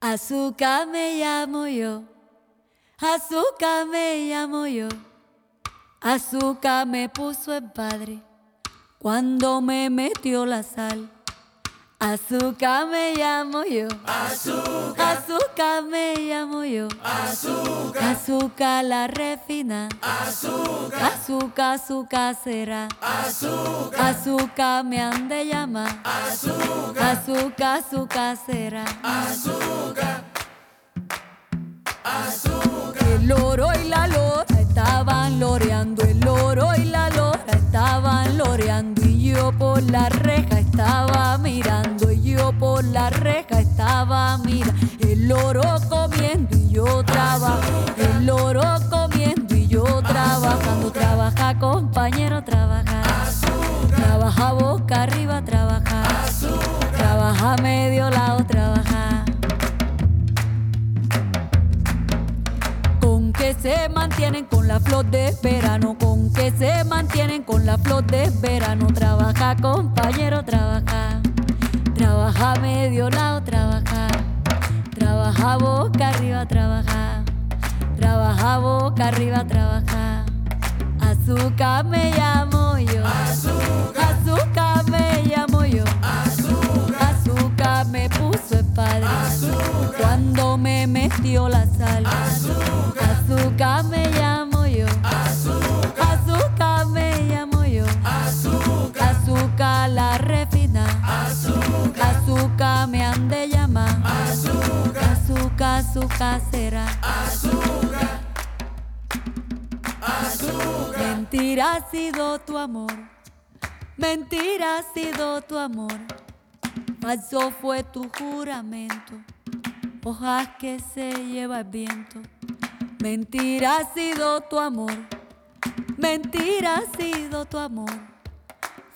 Azúcar me llamo yo, azúcar me llamo yo, azúcar me puso el padre cuando me metió la sal. Azúcar me llamo yo. Azúcar. Azúcar me llamo yo. Azúcar. Azúcar la refina. Azúcar. Azúcar, azúcar será. Azúcar. Azúcar me han de llamar. Azúcar. Azúcar, azúcar será. Azúcar. Azúcar. El oro y la lora estaban loreando. El oro y la lora estaban loreando. Y yo por la reja estaba mirando. Y yo por la reja estaba mirando. El oro comiendo y yo trabajando. El oro comiendo y yo trabajando. Trabaja, compañero, trabaja. Trabaja boca arriba, trabaja. Trabaja medio lado, trabaja. Se mantienen con la flor de verano, con que se mantienen con la flor de verano. Trabaja, compañero, trabaja. Trabaja medio lado, trabaja. Trabaja boca arriba, trabaja. Trabaja boca arriba, trabaja. Azúcar me llamo yo. Azúcar. Azúcar me llamo yo. Azúcar. Cuando me metió la sal. Azúcar. Azúcar me llamo yo. Azúcar. Azúcar me llamo yo. Azúcar. Azúcar la refina. Azúcar. Azúcar me han de llamar. Azúcar. Azúcar, azúcar será. Azúcar. Azúcar. Mentira ha sido tu amor. Mentira ha sido tu amor. Falso fue tu juramento. Hojas que se lleva el viento. Mentira ha sido tu amor. Mentira ha sido tu amor.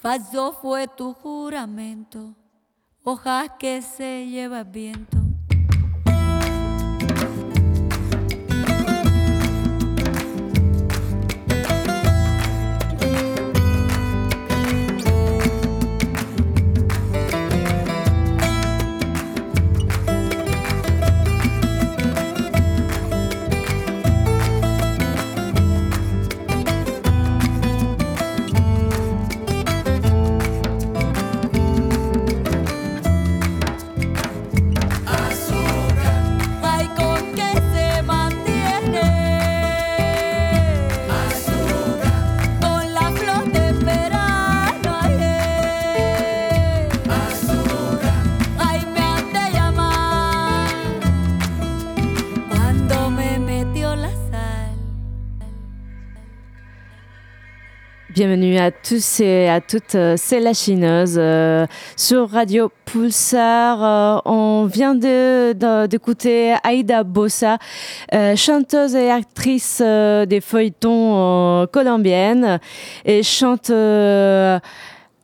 Falso fue tu juramento. Hojas que se lleva el viento. Bienvenue à tous et à toutes, euh, c'est la chineuse euh, sur Radio Pulsar. euh, on vient d'écouter Aïda Bossa, chanteuse et actrice des feuilletons colombiennes et chante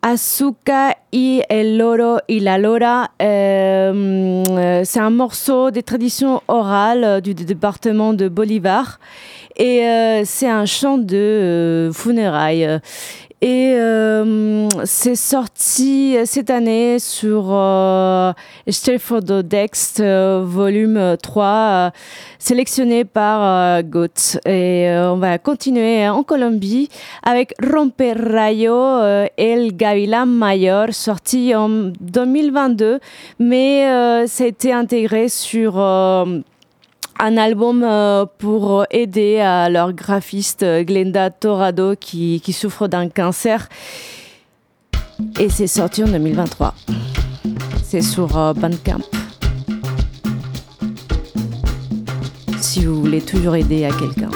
Azuka y el loro y la lora. Euh, c'est un morceau des traditions orales euh, du département de Bolivar. Et euh, c'est un chant de funérailles. Et euh, c'est sorti cette année sur euh, Dext, euh, volume 3, euh, sélectionné par euh, Goethe. Et on va continuer en Colombie avec Romper Rayo El Gavilán Mayor, sorti en 2022, mais ça a été intégré sur un album euh, pour aider à leur graphiste euh, Glenda Torado qui, souffre d'un cancer. Et c'est sorti en 2023. C'est sur euh, Bandcamp. Si vous voulez toujours aider à quelqu'un.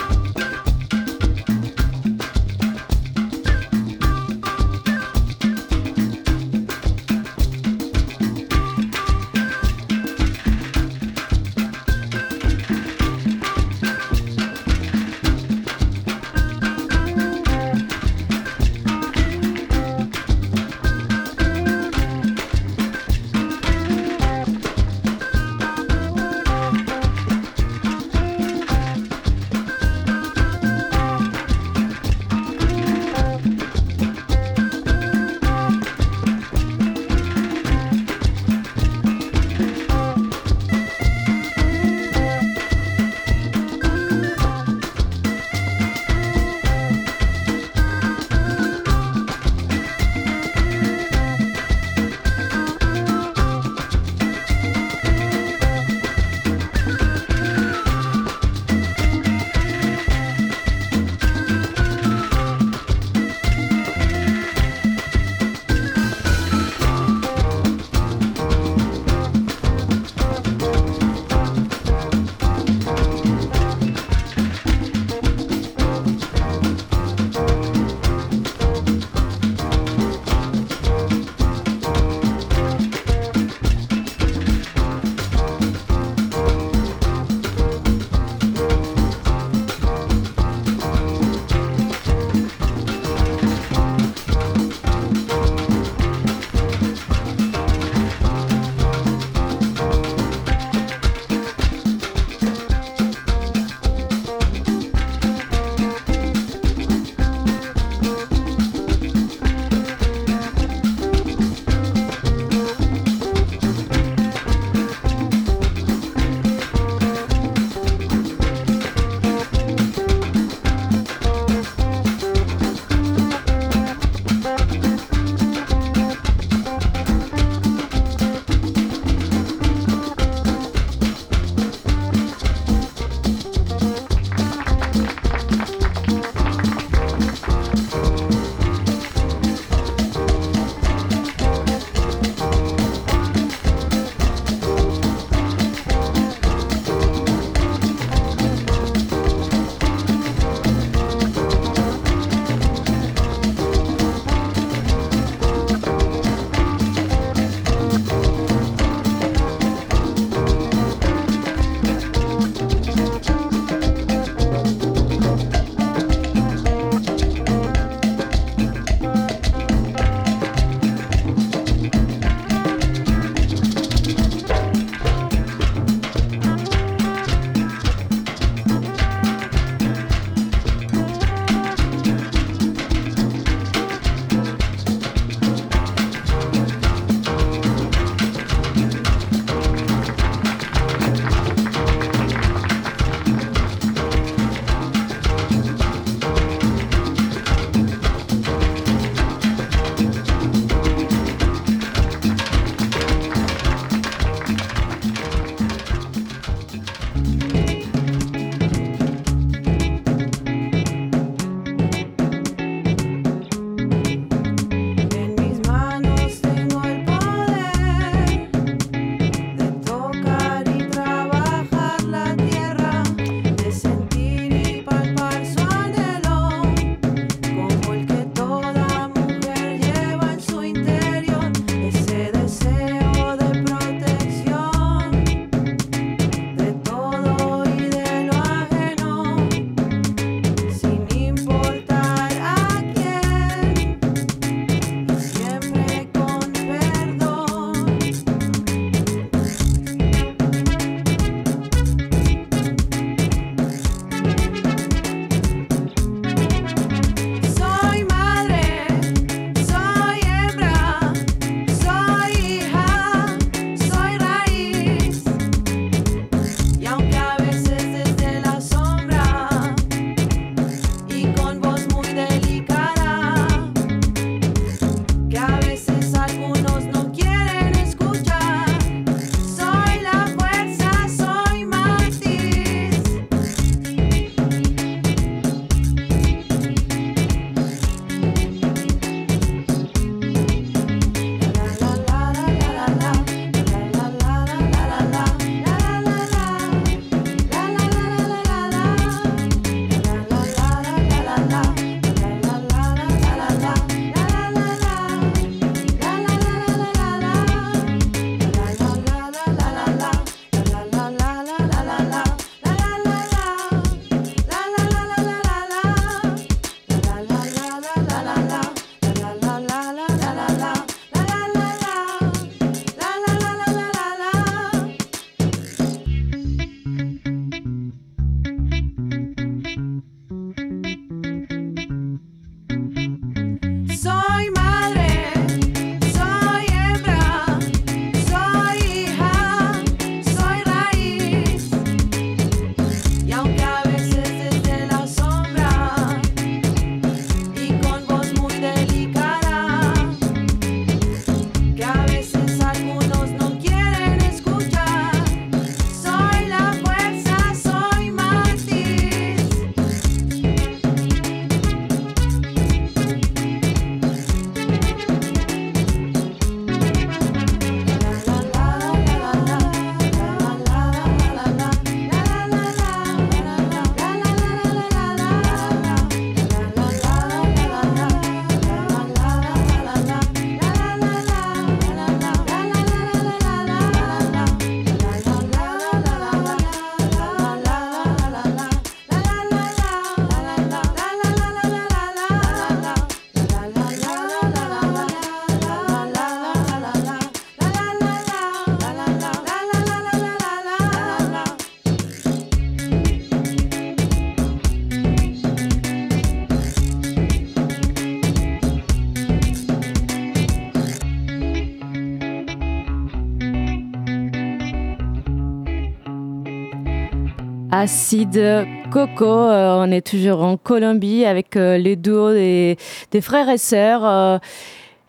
Acide Coco. on est toujours en Colombie avec les duos des, frères et sœurs.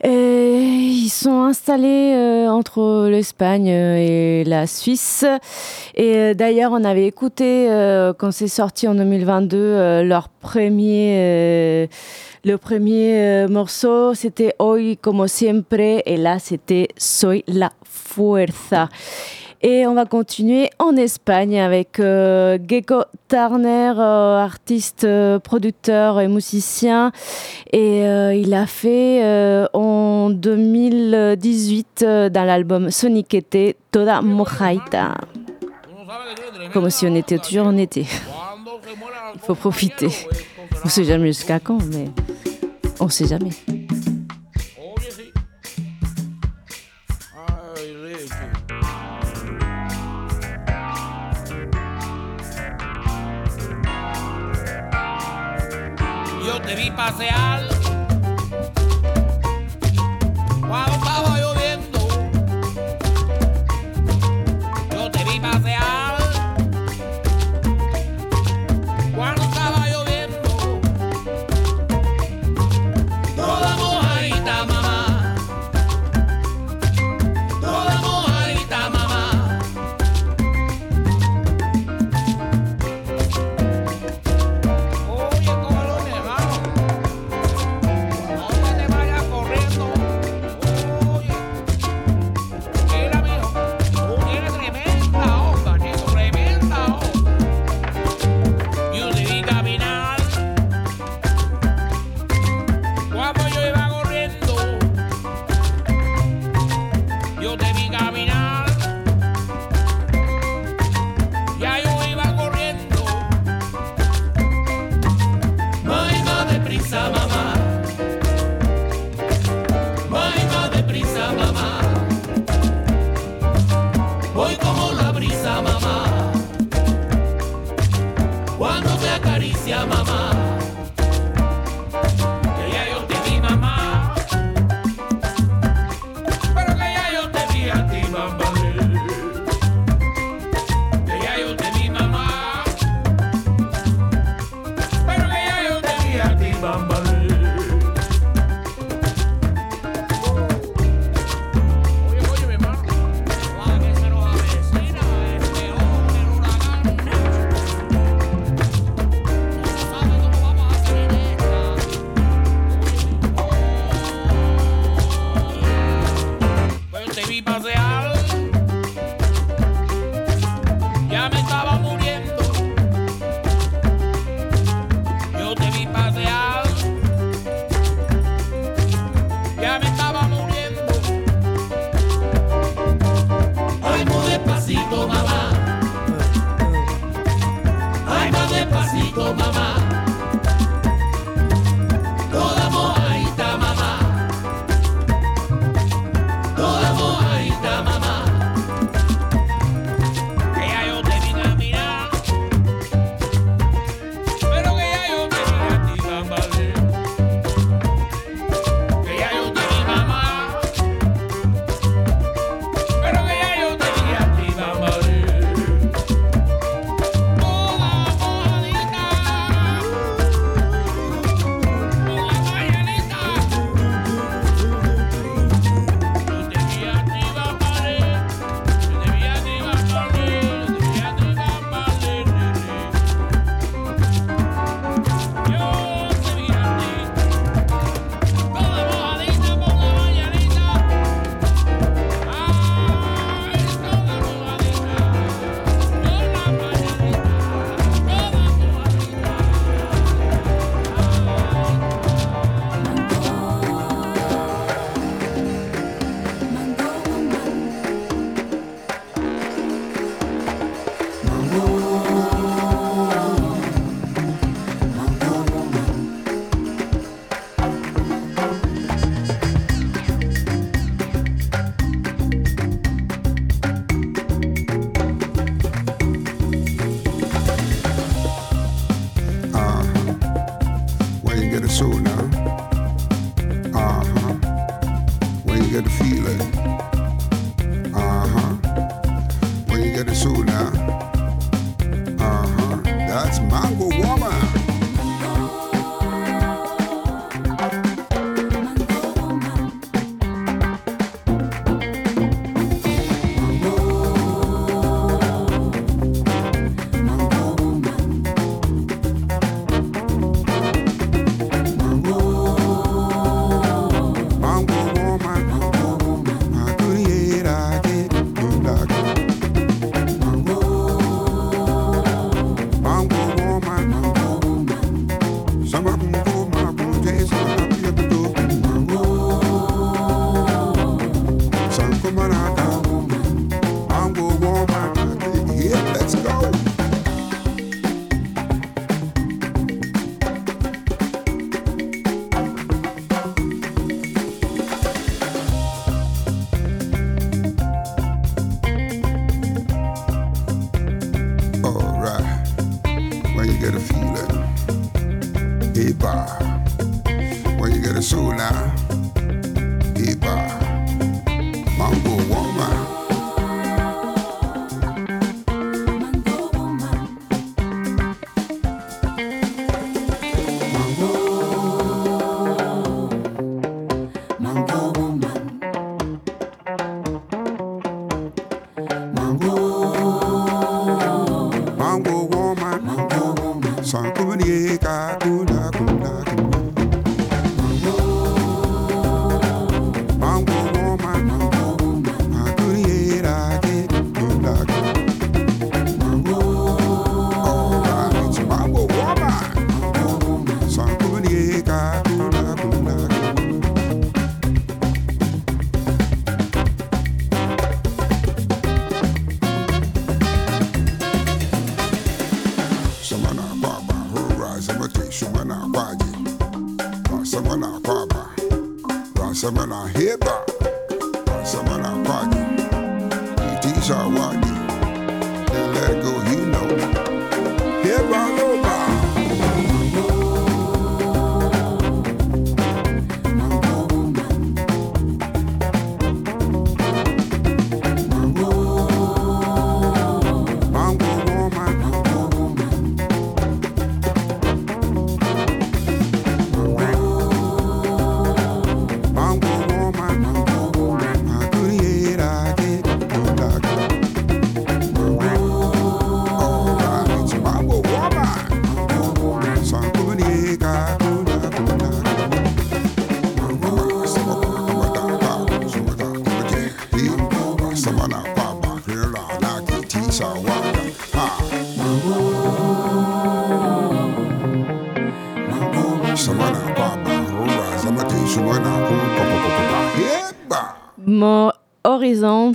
Et ils sont installés euh, entre l'Espagne et la Suisse. Et euh, d'ailleurs, on avait écouté, euh, quand c'est sorti en 2022, leur premier, le premier morceau, c'était Hoy como siempre. Et là, c'était Soy la fuerza. Et on va continuer en Espagne avec euh, Gecko Turner, euh, artiste, euh, producteur et musicien. Et il a fait en 2018 dans l'album Soniquete Toda Mojaita. Comme si on était toujours en été. Il faut profiter. On ne sait jamais jusqu'à quand, mais on ne sait jamais. y pasear.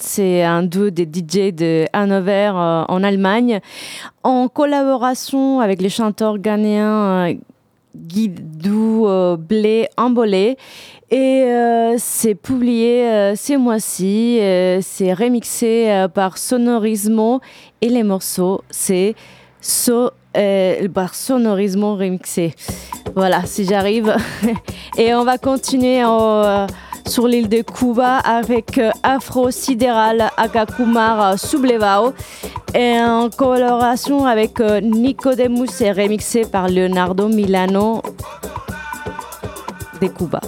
C'est un duo des DJ de Hanover euh, en Allemagne, en collaboration avec les chanteurs ghanéens euh, Guidou euh, Blé Ambolé. Et euh, c'est publié euh, ces mois-ci, c'est remixé par Sonorismo et les morceaux, c'est par Sonorismo remixé. Voilà, si j'arrive. et on va continuer en, sur l'île de Cuba avec euh, Afro Sidéral Akakumar Sublevao et en collaboration avec euh, Nicodemus et remixé par Leonardo Milano de Cuba.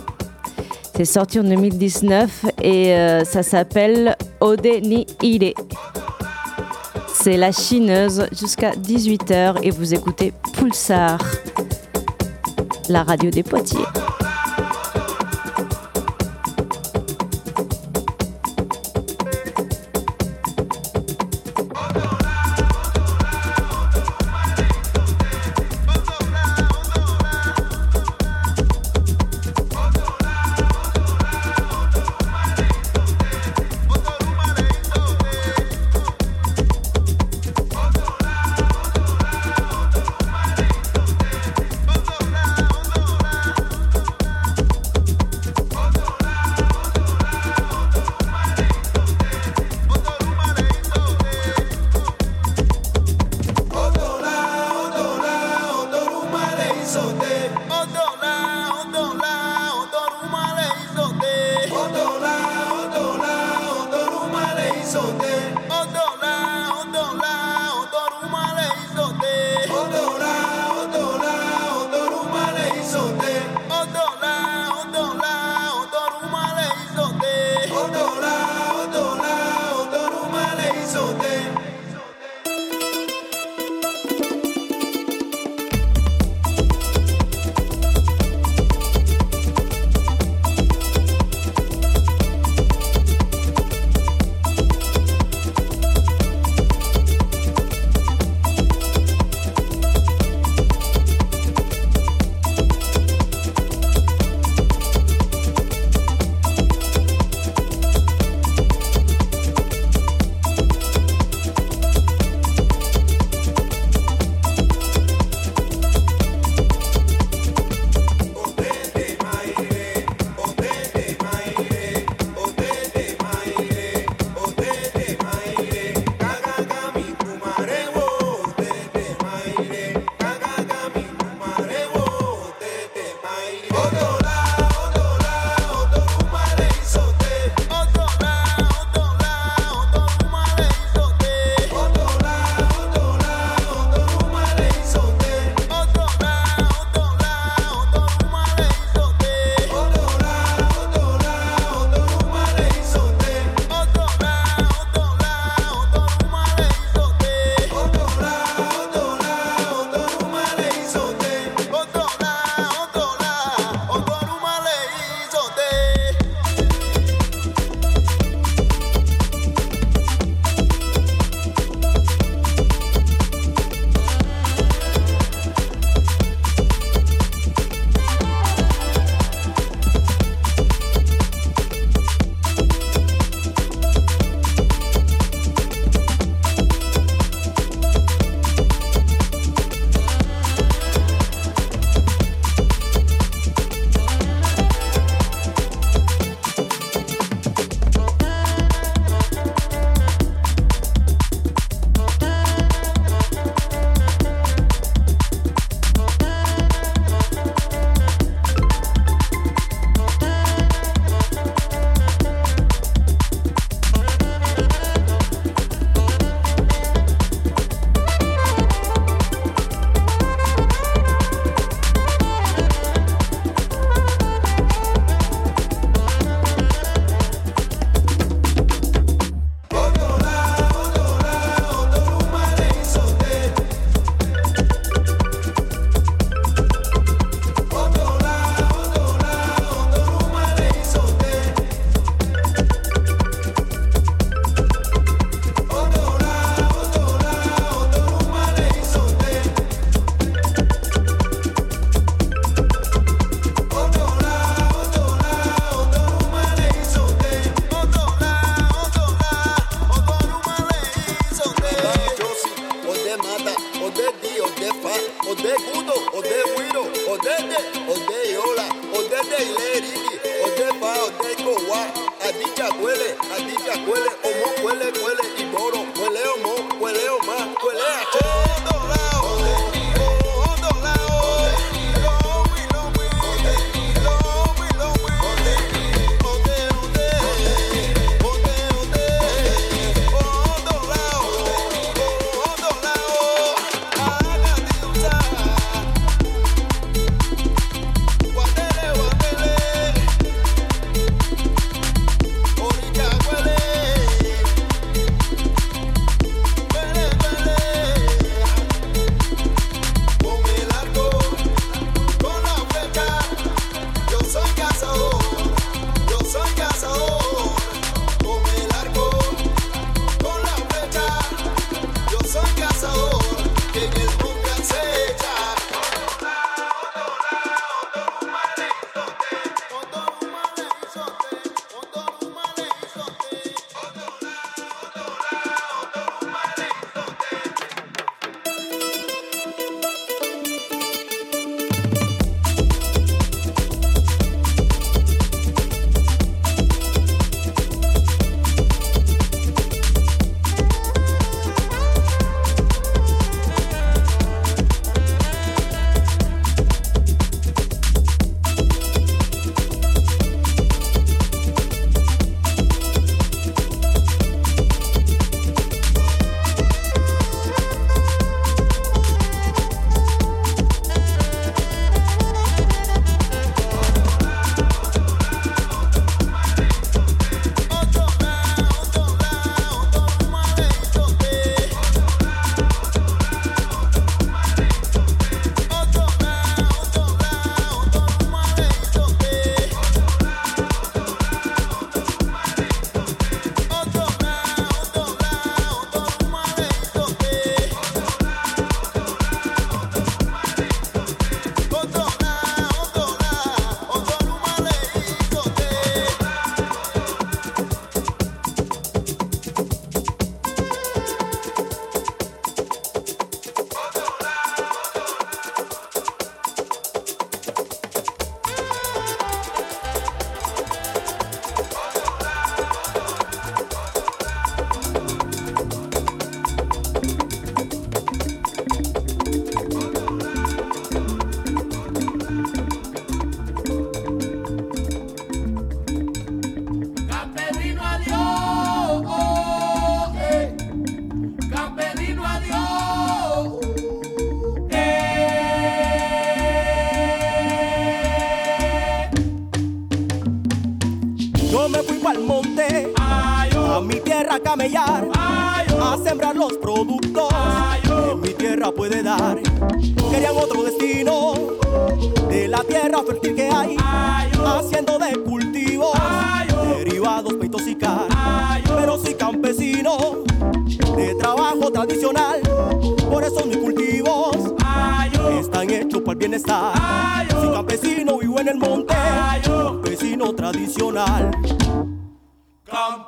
C'est sorti en 2019 et euh, ça s'appelle Ode ni Ire. C'est la chineuse jusqu'à 18h et vous écoutez Pulsar, la radio des Poitiers.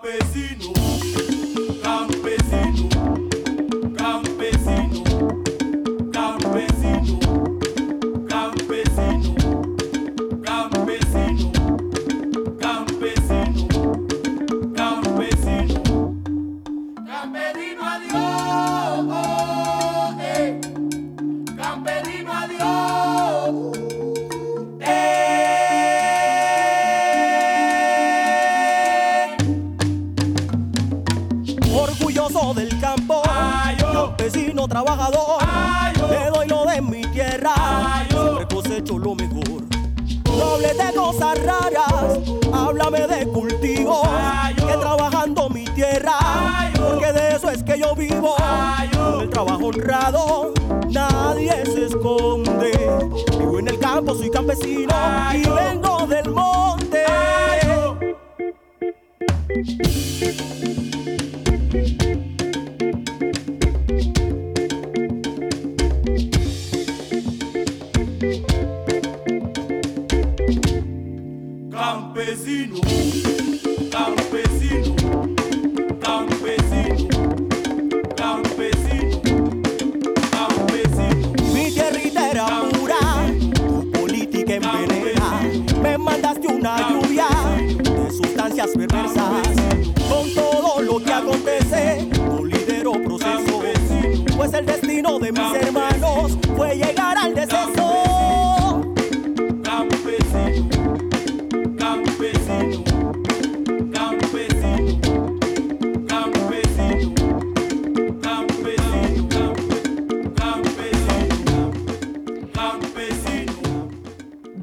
Campesino,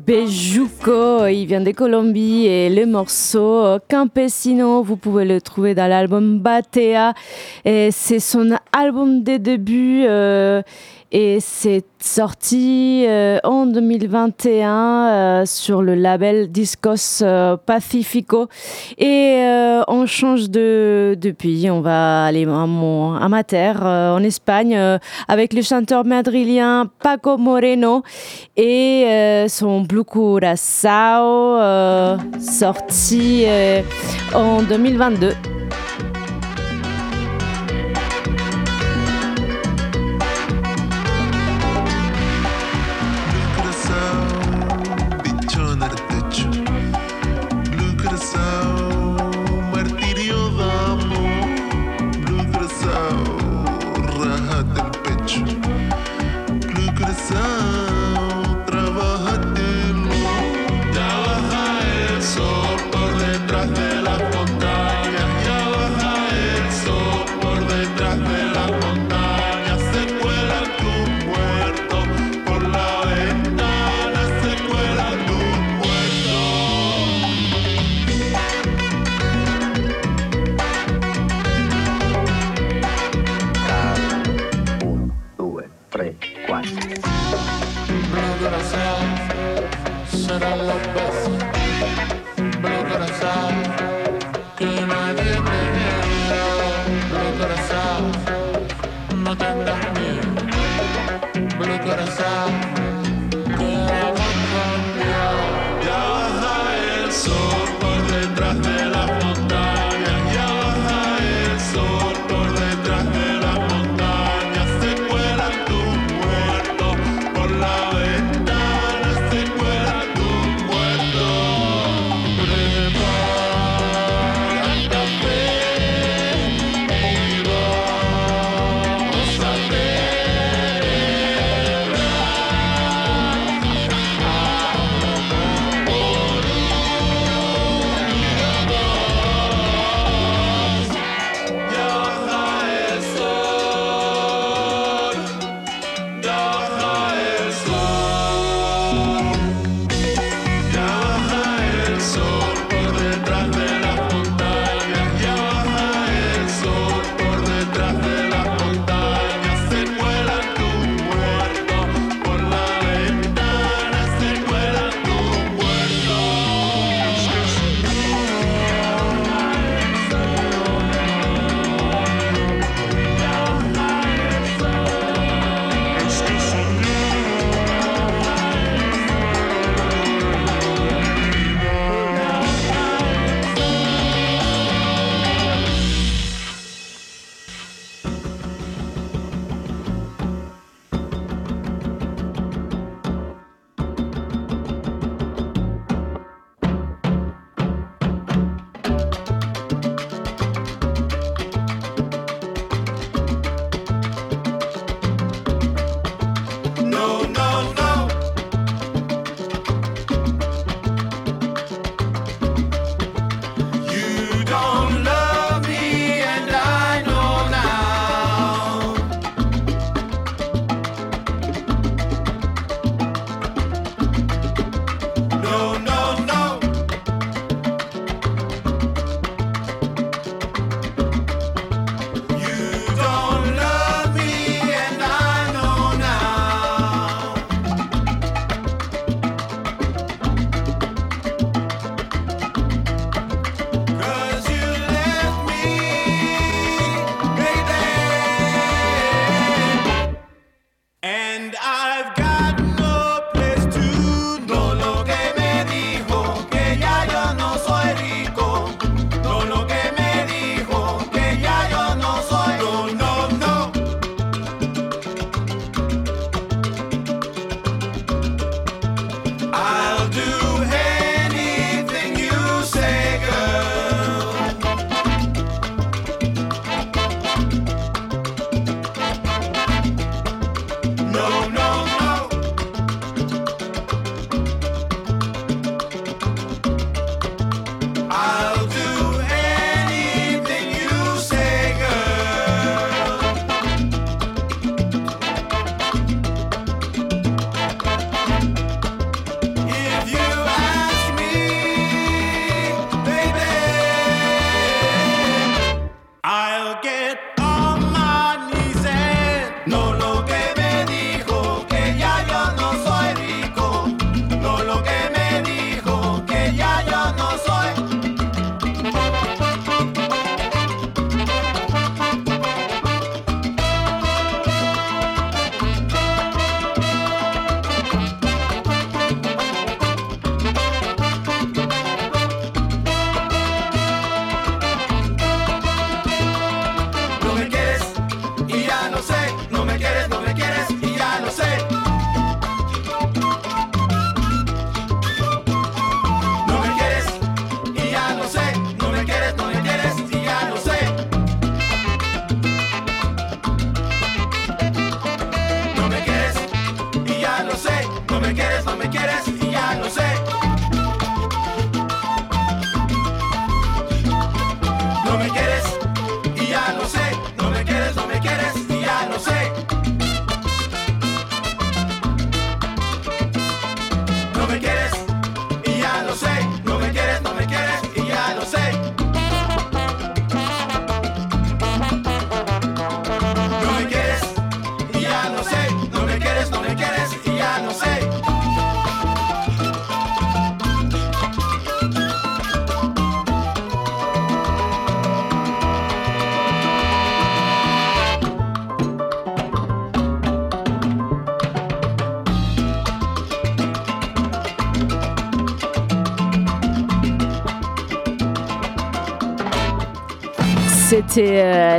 Bejuco, il vient de Colombie et le morceau Campesino, vous pouvez le trouver dans l'album Batea. C'est son album des débuts euh, et c'est sorti euh, en 2021 euh, sur le label Discos euh, Pacifico. Et on change de, pays, on va aller à, à ma terre, en Espagne, avec le chanteur madrilien Paco Moreno et son Blue Curaçao, sorti en 2022.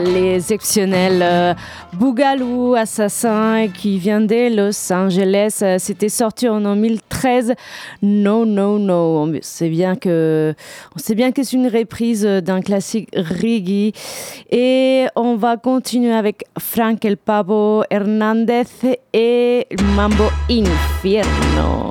les exceptionnels euh, Bougalou, assassin qui vient de Los Angeles. Euh, C'était sorti en 2013. No, no, no. On sait bien que, bien c'est une reprise d'un classique reggae. Et on va continuer avec Frank El Pavo Hernandez et Mambo Infierno.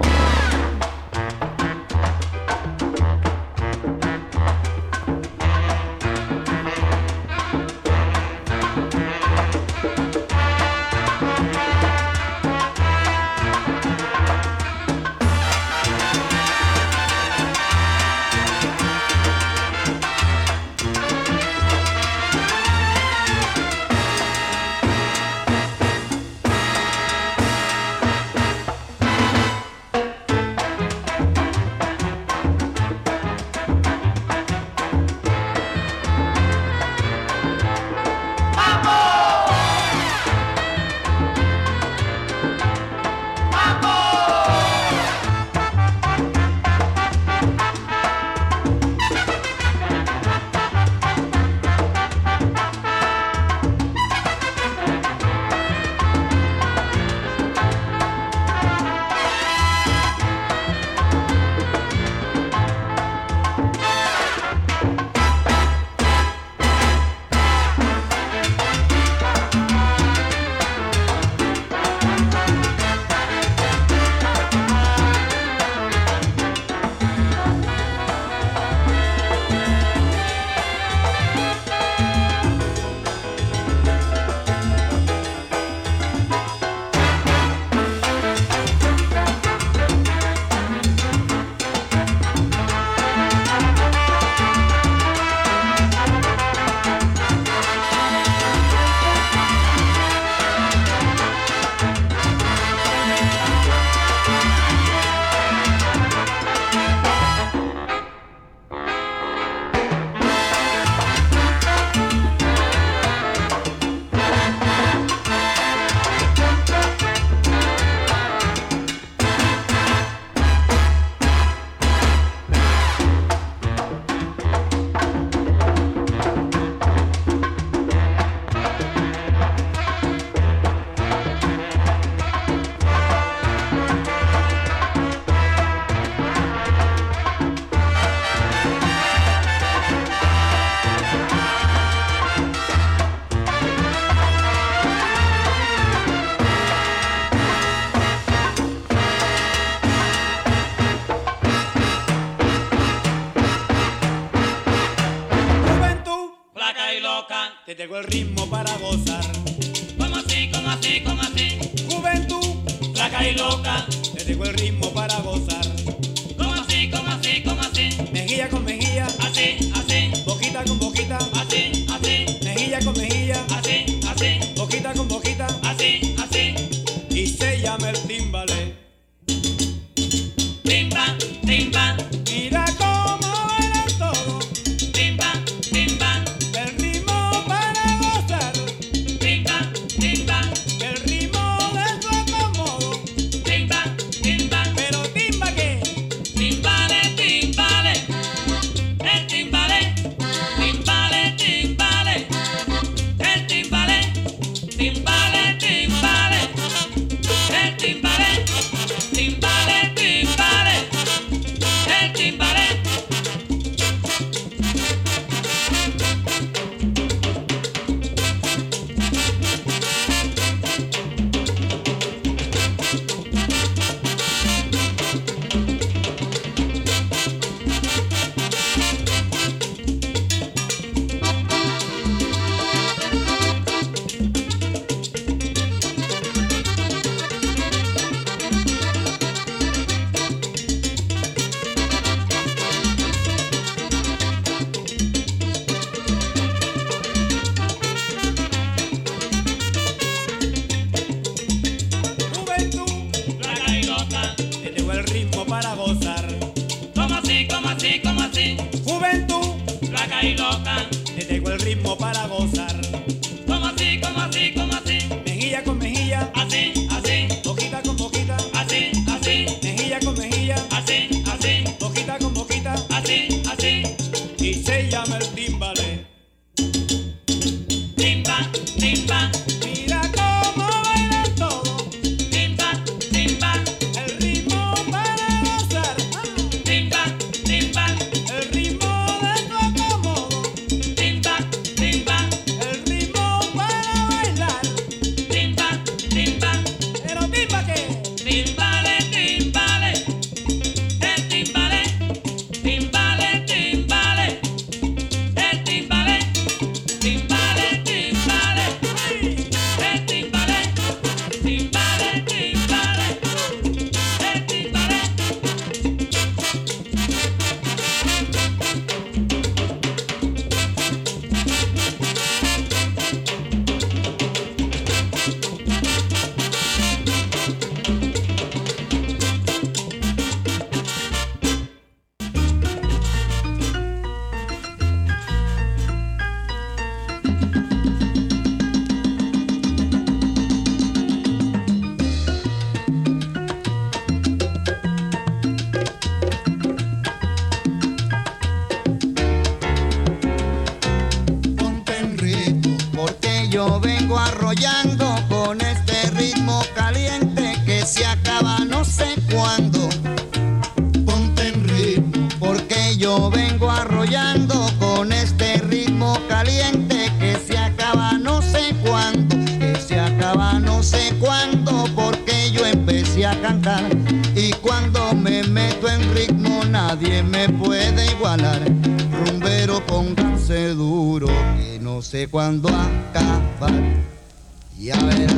enrollando con este ritmo caliente que se acaba no sé cuándo. Ponte en ritmo, porque yo vengo arrollando con este ritmo caliente que se acaba no sé cuándo, que se acaba no sé cuándo, porque yo empecé a cantar y cuando me meto en ritmo nadie me puede igualar. Rumbero pónganse duro que no sé cuándo acabar. Ya verás.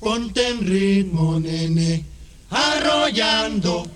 Ponte en ritmo, nene, arrollando.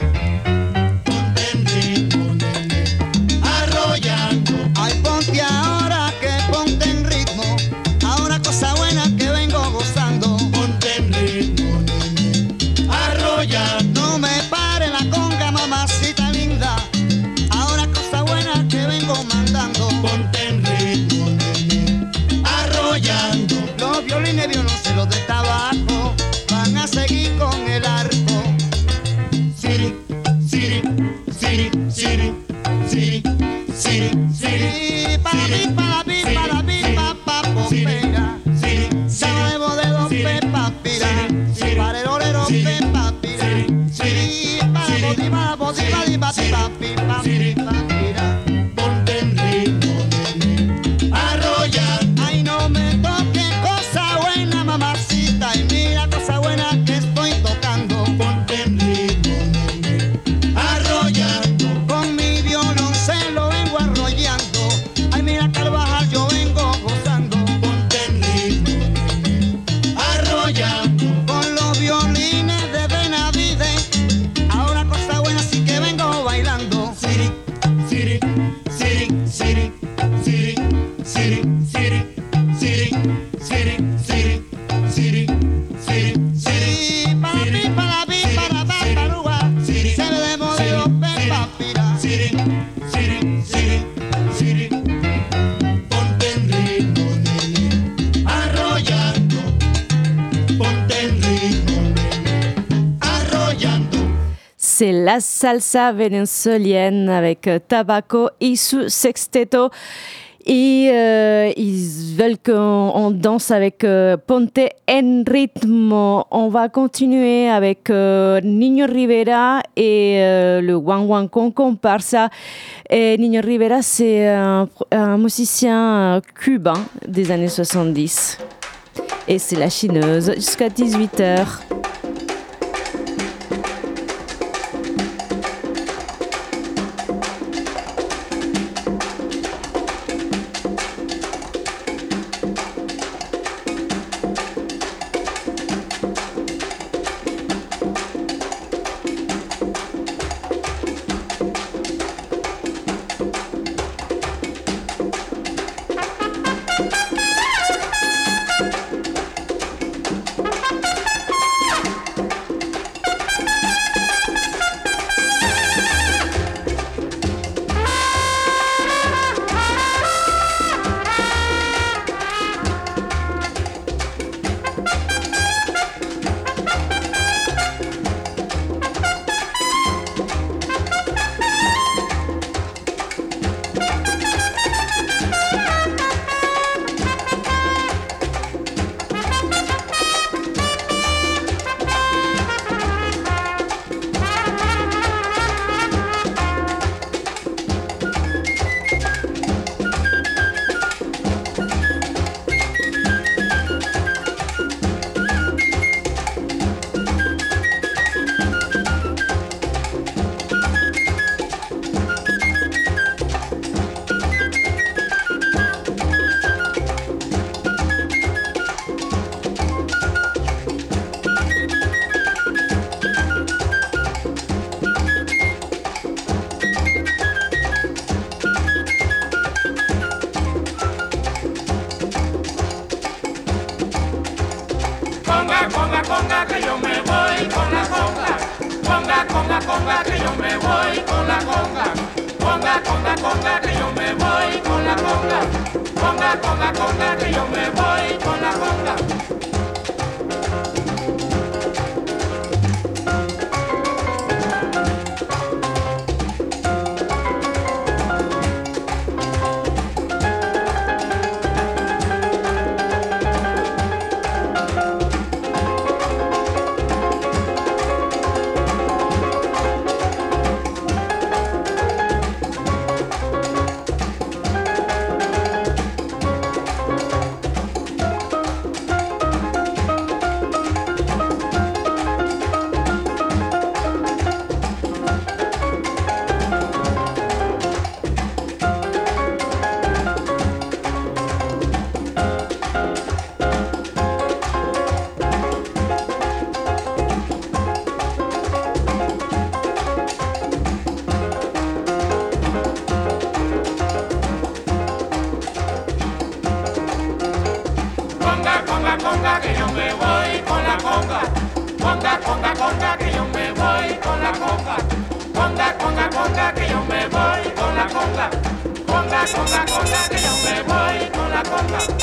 la salsa vénézuélienne avec euh, Tabaco et su sexteto. Et euh, ils veulent qu'on danse avec euh, Ponte en Ritmo. On va continuer avec euh, Niño Rivera et le Wang Wang Con Comparsa. Et Rivera, c'est un, un, musicien cubain des années 70. Et c'est la chineuse jusqu'à 18h. Con la coca, que yo me voy con la coca.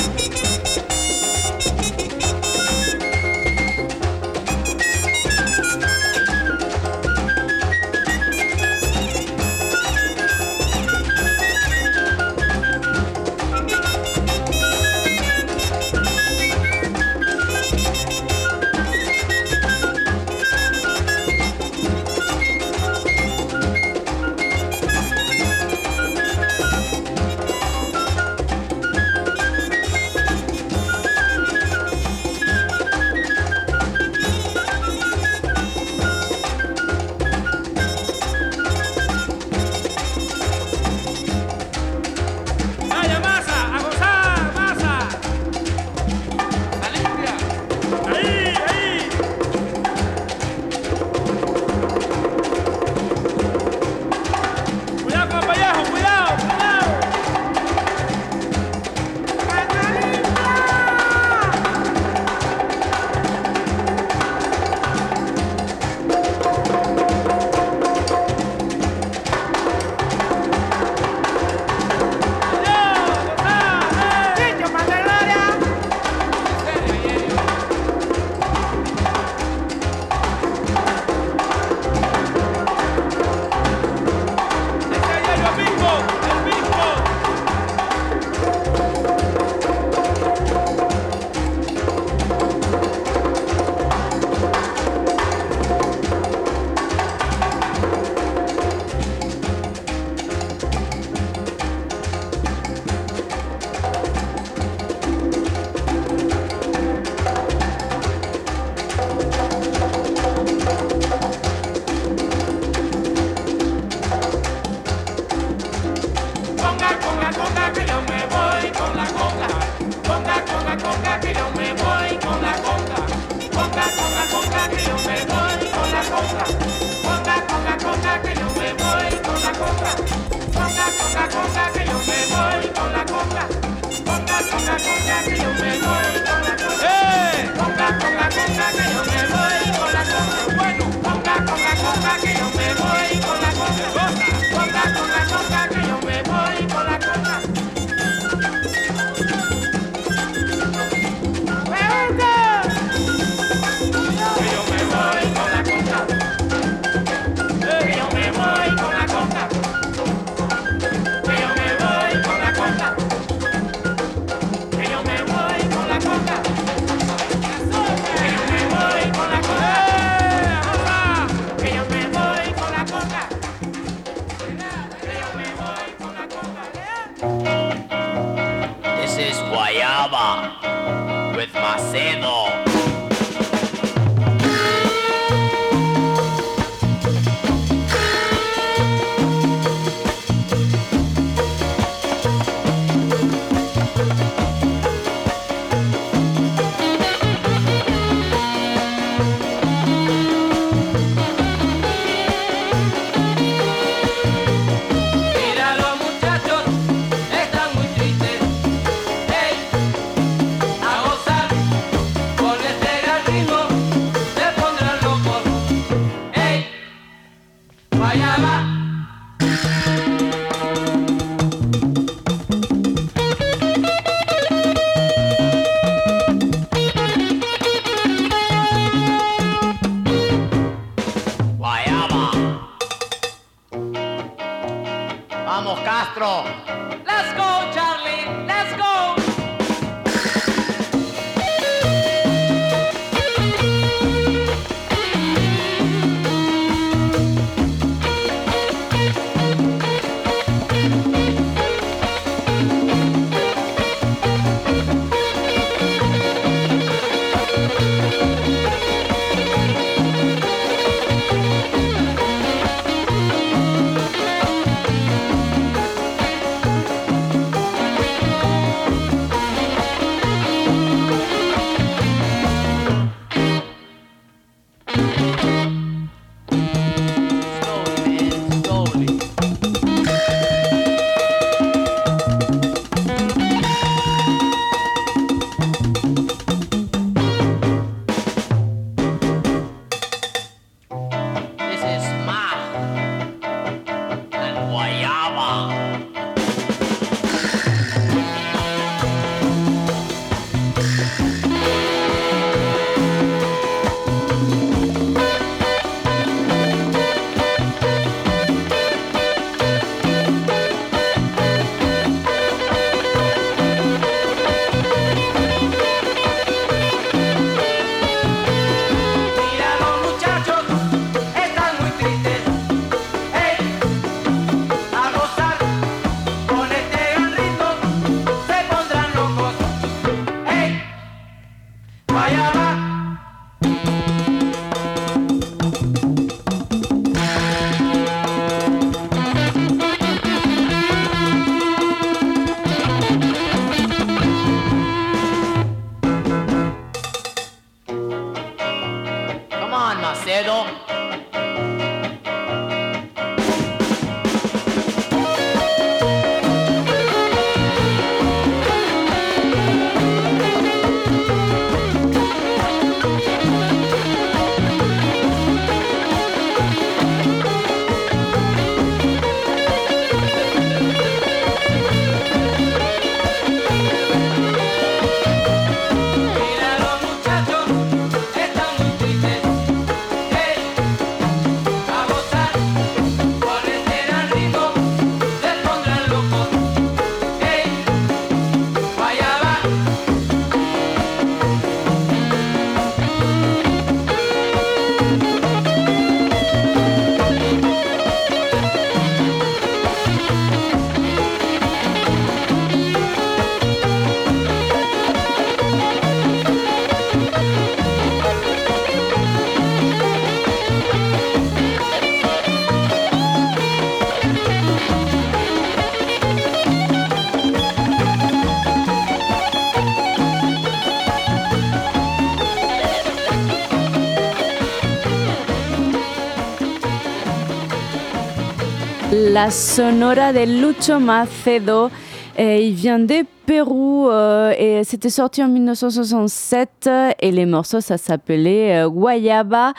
La sonora de Lucho Macedo. Et il vient de Pérou euh, et c'était sorti en 1967 et les morceaux ça s'appelait euh, Guayaba.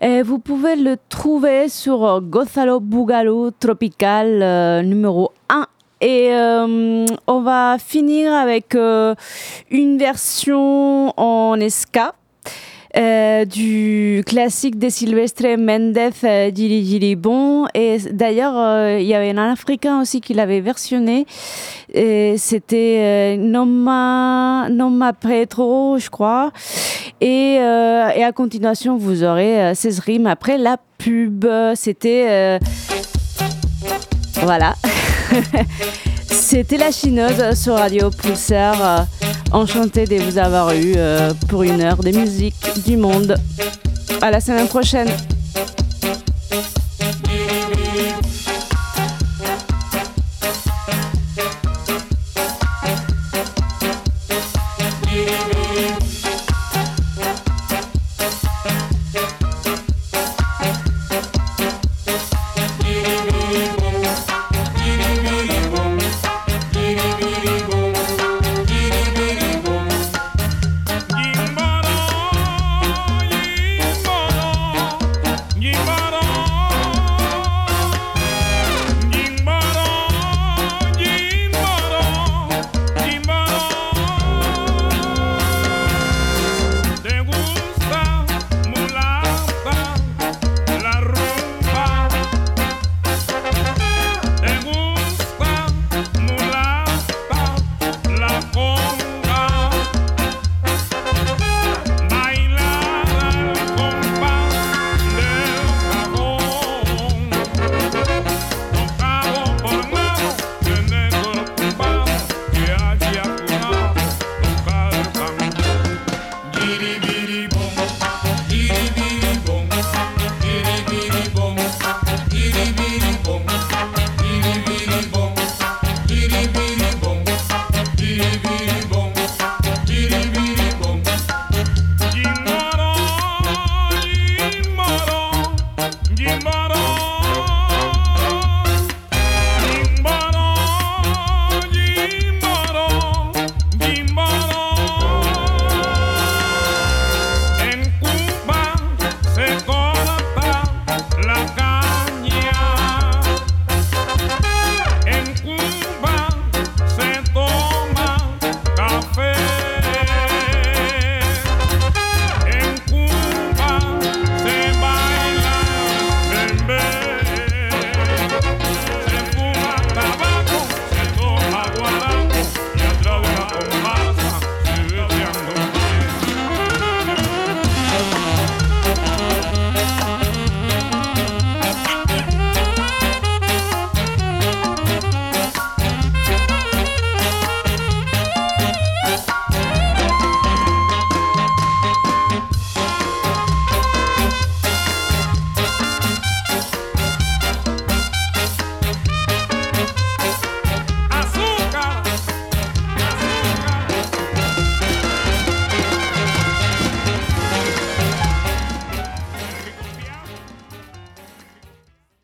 Et vous pouvez le trouver sur Gozalo Bugalo Tropical numéro 1 et euh, on va finir avec euh, une version en ska euh, du classique de Silvestre Mendez, euh, Dili Dili Bon. Et d'ailleurs, euh, il y avait un Africain aussi qui l'avait versionné. C'était euh, Noma, Noma Petro, je crois. Et, et à continuation, vous aurez euh, 16 rimes après la pub. C'était. voilà. C'était la chinoise sur Radio Pulsar. Enchantée de vous avoir eu euh, pour une heure de musique du monde. À la semaine prochaine.